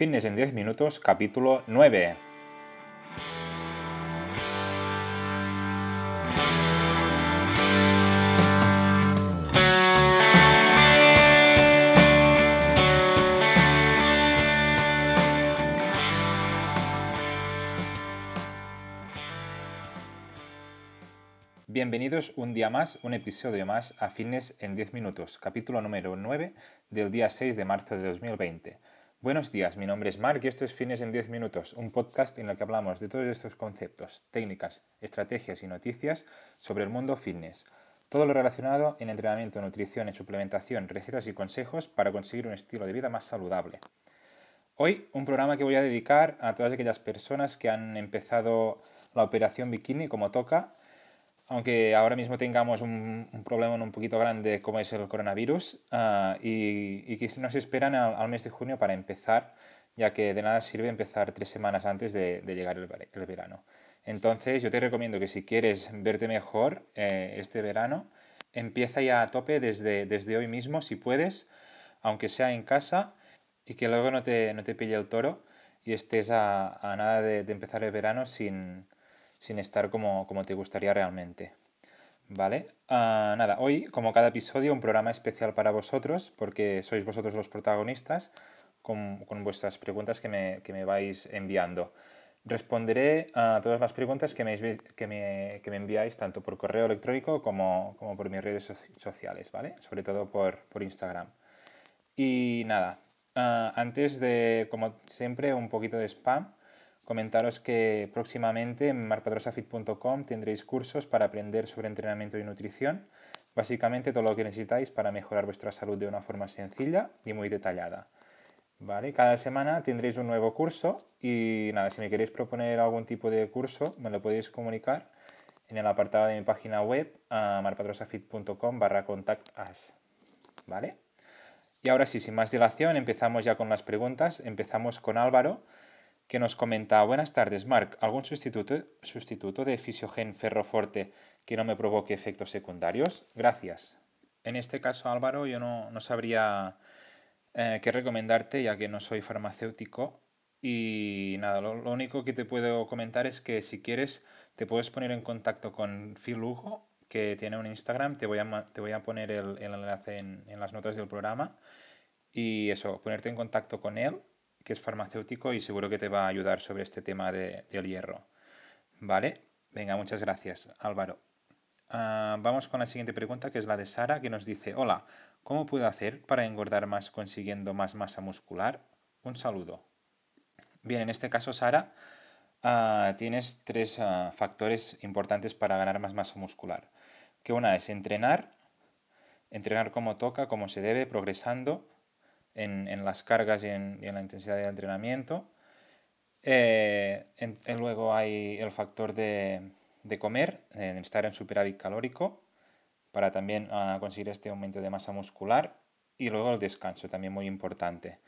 Fitness en 10 minutos, capítulo 9. Bienvenidos un día más, un episodio más a Fitness en 10 minutos, capítulo número 9 del día 6 de marzo de 2020. Buenos días, mi nombre es Mark y esto es Fines en 10 Minutos, un podcast en el que hablamos de todos estos conceptos, técnicas, estrategias y noticias sobre el mundo fitness. Todo lo relacionado en entrenamiento, nutrición y suplementación, recetas y consejos para conseguir un estilo de vida más saludable. Hoy un programa que voy a dedicar a todas aquellas personas que han empezado la operación bikini como toca aunque ahora mismo tengamos un, problema un poquito grande como es el coronavirus ah, y, que nos esperan al, mes de junio para empezar, ya que de nada sirve empezar tres semanas antes de, llegar el, verano. Entonces yo te recomiendo que si quieres verte mejor eh, este verano, empieza ya a tope desde, desde hoy mismo, si puedes, aunque sea en casa, y que luego no te, no te pille el toro y estés a, nada de empezar el verano sin sin estar como, como te gustaría realmente. ¿Vale? Ah, nada, hoy, como cada episodio, un programa especial para vosotros, porque sois vosotros los protagonistas, con, con vuestras preguntas que me, que me, vais enviando. Responderé a todas las preguntas que me, que me, que me enviáis, tanto por correo electrónico como, como por mis redes sociales, ¿vale? Sobre todo por, por Instagram. Y nada, ah, antes de, como siempre, un poquito de spam. Comentaros que próximamente en marpadrosafit.com tendréis cursos para aprender sobre entrenamiento y nutrición, básicamente todo lo que necesitáis para mejorar vuestra salud de una forma sencilla y muy detallada. ¿Vale? Cada semana tendréis un nuevo curso y nada, si me queréis proponer algún tipo de curso, me lo podéis comunicar en el apartado de mi página web marpadrosafit.com barra contact ¿Vale? Y ahora sí, sin más dilación, empezamos ya con las preguntas. Empezamos con Álvaro que nos comenta, buenas tardes, Marc, ¿algún sustituto, sustituto de Fisiogen Ferroforte que no me provoque efectos secundarios? Gracias. En este caso, Álvaro, yo no, sabría eh, qué recomendarte, ya que no soy farmacéutico. Y nada, lo, único que te puedo comentar es que si quieres, te puedes poner en contacto con Phil Lugo, que tiene un Instagram. Te voy a, te voy a poner el, enlace en, en las notas del programa. Y eso, ponerte en contacto con él que es farmacéutico y seguro que te va a ayudar sobre este tema de, del hierro. ¿Vale? Venga, muchas gracias, Álvaro. Ah, vamos con la siguiente pregunta, que es la de Sara, que nos dice, hola, ¿cómo puedo hacer para engordar más consiguiendo más masa muscular? Un saludo. Bien, en este caso, Sara, ah, tienes tres ah, factores importantes para ganar más masa muscular. Que una es entrenar, entrenar como toca, como se debe, progresando, en, las cargas y en, la intensidad del entrenamiento. Eh, luego hay el factor de, comer, de estar en superávit calórico, para también ah, conseguir este aumento de masa muscular. Y luego el descanso, también muy importante.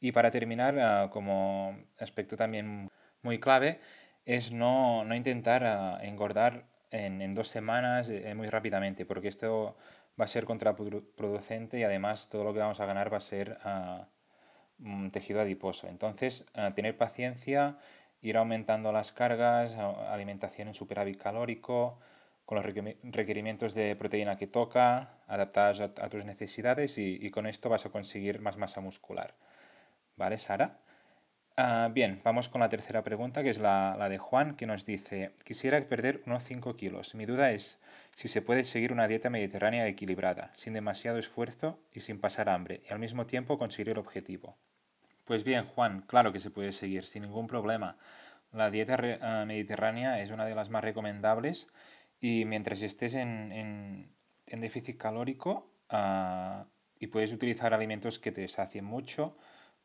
Y para terminar, ah, como aspecto también muy clave, es no, intentar ah, engordar en, en, dos semanas eh, muy rápidamente, porque esto va a ser contraproducente y además todo lo que vamos a ganar va a ser uh, tejido adiposo. Entonces, uh, tener paciencia, ir aumentando las cargas, alimentación en superávit calórico, con los requerimientos de proteína que toca, adaptadas a, tus necesidades y, y, con esto vas a conseguir más masa muscular. ¿Vale, Sara? Ah, bien, vamos con la tercera pregunta, que es la, de Juan, que nos dice, quisiera perder unos 5 kilos. Mi duda es si se puede seguir una dieta mediterránea equilibrada, sin demasiado esfuerzo y sin pasar hambre, y al mismo tiempo conseguir el objetivo. Pues bien, Juan, claro que se puede seguir, sin ningún problema. La dieta ah, mediterránea es una de las más recomendables y mientras estés en, déficit calórico ah, y puedes utilizar alimentos que te sacien mucho,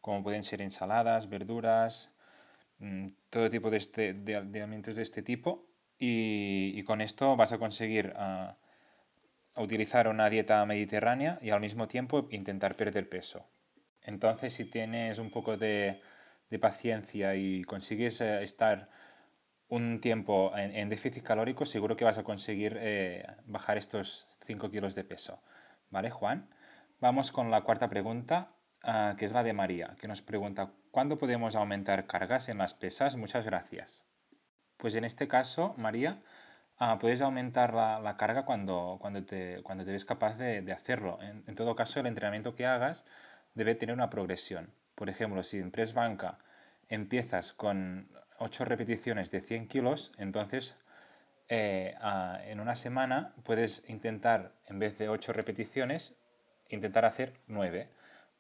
como pueden ser ensaladas, verduras, mm, todo tipo de, este, de, alimentos de este tipo. Y, con esto vas a conseguir ah, utilizar una dieta mediterránea y al mismo tiempo intentar perder peso. Entonces, si tienes un poco de, paciencia y consigues eh, estar un tiempo en, déficit calórico, seguro que vas a conseguir eh, bajar estos 5 kilos de peso. ¿Vale, Juan? Vamos con la cuarta pregunta ah, que es la de María, que nos pregunta, ¿cuándo podemos aumentar cargas en las pesas? Muchas gracias. Pues en este caso, María, ah, puedes aumentar la, carga cuando, cuando, te, cuando te ves capaz de, hacerlo. En, todo caso, el entrenamiento que hagas debe tener una progresión. Por ejemplo, si en press banca empiezas con 8 repeticiones de 100 kilos, entonces eh, en una semana puedes intentar, en vez de 8 repeticiones, intentar hacer 9,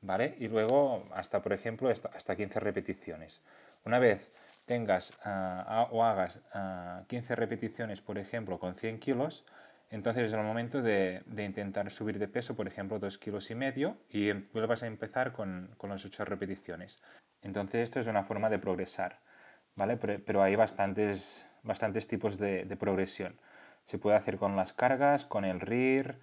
¿vale? Y luego hasta, por ejemplo, hasta 15 repeticiones. Una vez tengas ah, o hagas 15 ah, repeticiones, por ejemplo, con 100 kilos, entonces es el momento de, intentar subir de peso, por ejemplo, 2 kilos y medio y em, vuelvas a empezar con, con las 8 repeticiones. Entonces esto es una forma de progresar, ¿vale? Pero, hay bastantes, bastantes tipos de, progresión. Se puede hacer con las cargas, con el RIR,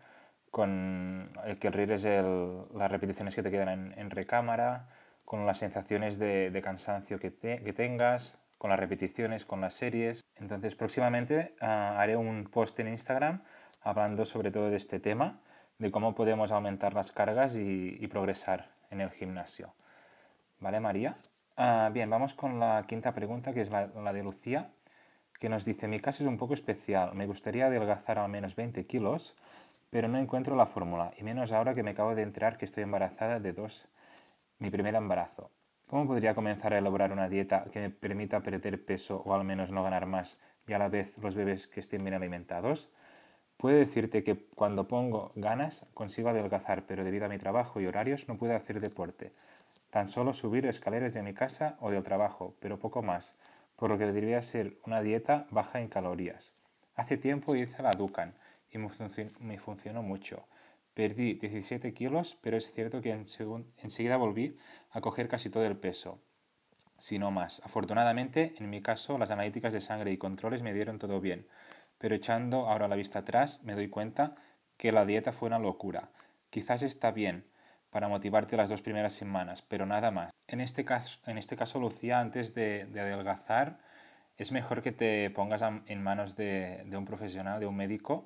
con el que el las repeticiones que te quedan en, recámara, con las sensaciones de, cansancio que, que, tengas, con las repeticiones, con las series. Entonces próximamente ah, haré un post en Instagram hablando sobre todo de este tema, de cómo podemos aumentar las cargas y progresar en el gimnasio. ¿Vale, María? Ah, bien, vamos con la quinta pregunta, que es la, de Lucía, que nos dice, mi caso es un poco especial, me gustaría adelgazar al menos 20 kilos, pero no encuentro la fórmula, y menos ahora que me acabo de enterar que estoy embarazada de dos, mi primer embarazo. ¿Cómo podría comenzar a elaborar una dieta que me permita perder peso o al menos no ganar más y a la vez los bebés que estén bien alimentados? Puedo decirte que cuando pongo ganas consigo adelgazar, pero debido a mi trabajo y horarios no puedo hacer deporte. Tan solo subir escaleras de mi casa o del trabajo, pero poco más, por lo que debería ser una dieta baja en calorías. Hace tiempo hice la Dukan y me, funcionó mucho. Perdí 17 kilos, pero es cierto que enseguida volví a coger casi todo el peso, si no más. Afortunadamente, en mi caso, las analíticas de sangre y controles me dieron todo bien, pero echando ahora la vista atrás, me doy cuenta que la dieta fue una locura. Quizás está bien, para motivarte las dos primeras semanas, pero nada más. En este caso, en este caso Lucía, antes de, adelgazar, es mejor que te pongas en manos de, un profesional, de un médico,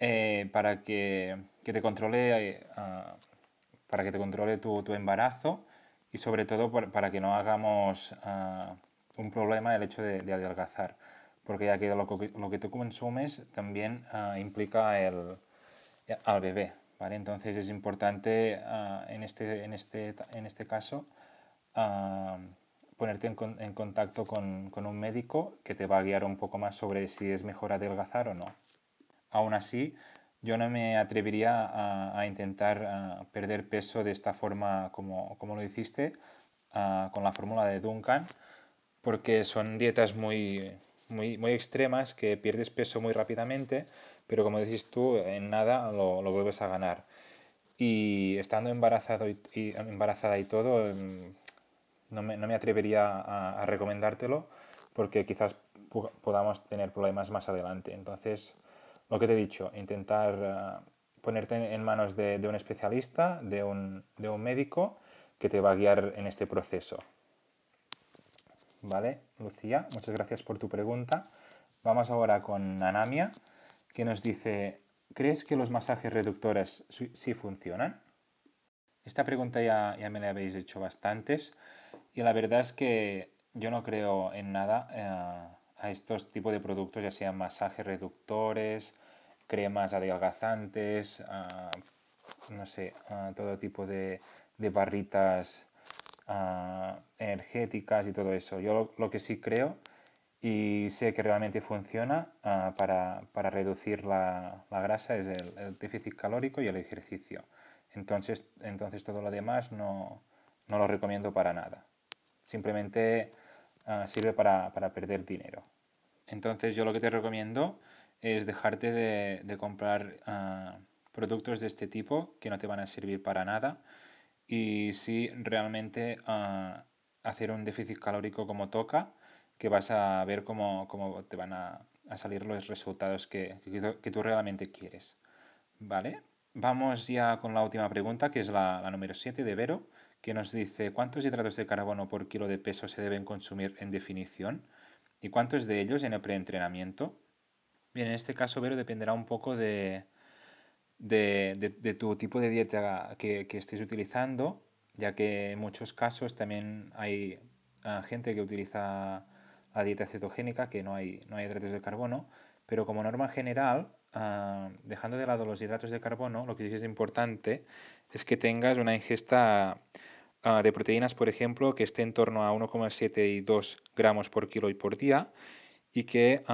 eh, para que, te controle, eh, para que te controle tu, embarazo y sobre todo para que no hagamos ah, un problema el hecho de, adelgazar, porque ya que lo, que tú consumes también ah, implica el, al bebé. Entonces es importante ah, en, este, en, este, en este caso ah, ponerte en, contacto con, un médico que te va a guiar un poco más sobre si es mejor adelgazar o no. Aún así, yo no me atrevería a, intentar perder peso de esta forma como, como lo hiciste con la fórmula de Duncan, porque son dietas muy, muy, muy extremas que pierdes peso muy rápidamente pero como decís tú, en nada lo, vuelves a ganar. Y estando embarazado y, embarazada y todo, em, no me, no me atrevería a, recomendártelo porque quizás podamos tener problemas más adelante. Entonces, lo que te he dicho, intentar eh, ponerte en manos de, un especialista, de un, de un médico que te va a guiar en este proceso. ¿Vale, Lucía? Muchas gracias por tu pregunta. Vamos ahora con Anamia que nos dice, ¿crees que los masajes reductores sí funcionan? Esta pregunta ya, ya me la habéis hecho bastantes y la verdad es que yo no creo en nada eh, a estos tipos de productos, ya sean masajes reductores, cremas adelgazantes, no sé, todo tipo de, de barritas energéticas y todo eso. Yo lo que sí creo y sé que realmente funciona ah, para, para, reducir la, la grasa es el, déficit calórico y el ejercicio. Entonces, entonces todo lo demás no, no lo recomiendo para nada. Simplemente ah, sirve para, para, perder dinero. Entonces yo lo que te recomiendo es dejarte de, de comprar uh, productos de este tipo que no te van a servir para nada y sí realmente hacer un déficit calórico como toca que vas a ver cómo, cómo te van a, a, salir los resultados que, que, tú realmente quieres. ¿Vale? Vamos ya con la última pregunta, que es la, la número 7 de Vero, que nos dice cuántos hidratos de carbono por kilo de peso se deben consumir en definición y cuántos de ellos en el preentrenamiento. Bien, en este caso, Vero, dependerá un poco de, de, de, de tu tipo de dieta que, que estés utilizando ya que en muchos casos también hay ah, gente que utiliza la dieta cetogénica, que no hay, no hay hidratos de carbono, pero como norma general, ah, dejando de lado los hidratos de carbono, lo que sí es importante es que tengas una ingesta ah, de proteínas, por ejemplo, que esté en torno a 1,7 y 2 gramos por kilo y por día, y que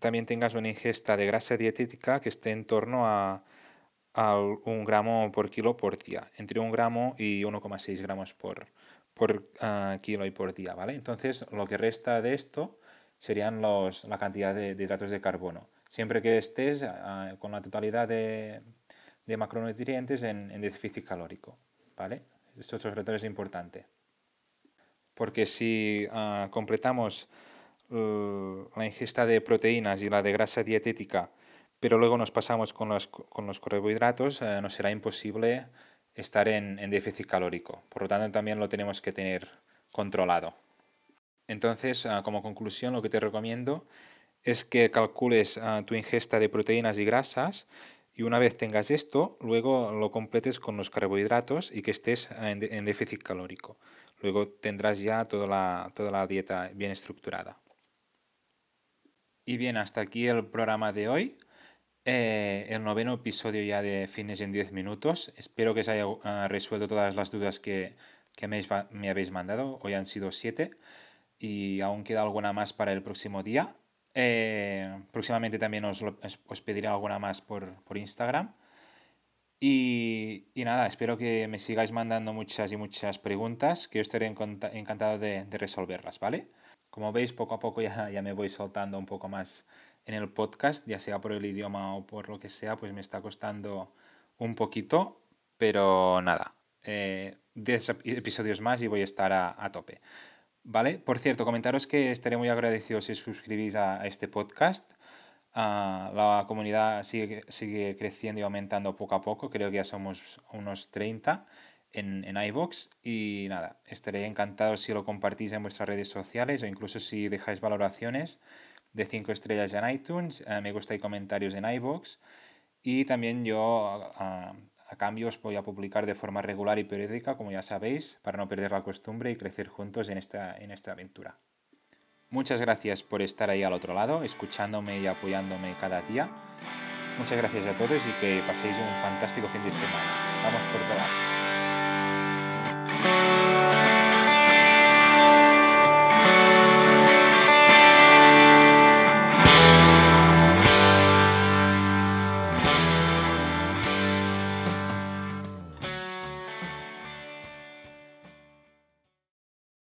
también tengas una ingesta de grasa dietética que esté en torno a, un gramo por kilo por día, entre un gramo y 1,6 gramos por, por ah, kilo y por día, ¿vale? Entonces, lo que resta de esto serían los, la cantidad de, hidratos de carbono. Siempre que estés ah, con la totalidad de, de macronutrientes en, en, déficit calórico, ¿vale? Esto sobre todo es importante. Porque si ah, completamos eh, la ingesta de proteínas y la de grasa dietética, pero luego nos pasamos con los, con los carbohidratos, eh, nos será imposible estar en, en, déficit calórico. Por lo tanto, también lo tenemos que tener controlado. Entonces, eh, como conclusión, lo que te recomiendo es que calcules tu ingesta de proteínas y grasas y una vez tengas esto, luego lo completes con los carbohidratos y que estés en déficit calórico. Luego tendrás ya toda la, toda la dieta bien estructurada. Y bien, hasta aquí el programa de hoy. Eh, el noveno episodio ya de Fines en 10 minutos. Espero que os haya ah, resuelto todas las dudas que, me, habéis mandado. Hoy han sido siete y aún queda alguna más para el próximo día. Eh, próximamente también os, os, pediré alguna más por, Instagram. Y, nada, espero que me sigáis mandando muchas y muchas preguntas, que yo estaré encantado de, de resolverlas, ¿vale? Como veis, poco a poco ya, ya me voy soltando un poco más en el podcast, ya sea por el idioma o por lo que sea, pues me está costando un poquito, pero nada, eh, 10 episodios más y voy a estar a, a, tope. ¿Vale? Por cierto, comentaros que estaré muy agradecido si suscribís a, este podcast. Uh, la comunidad sigue, sigue creciendo y aumentando poco a poco, creo que ya somos unos 30 en, en iVoox y nada, estaré encantado si lo compartís en vuestras redes sociales o incluso si dejáis valoraciones de 5 estrellas en iTunes, eh, me gusta y comentarios en iVoox y también yo a, a cambio os voy a publicar de forma regular y periódica, como ya sabéis, para no perder la costumbre y crecer juntos en esta, en esta aventura. Muchas gracias por estar ahí al otro lado, escuchándome y apoyándome cada día. Muchas gracias a todos y que paséis un fantástico fin de semana. Vamos por todas.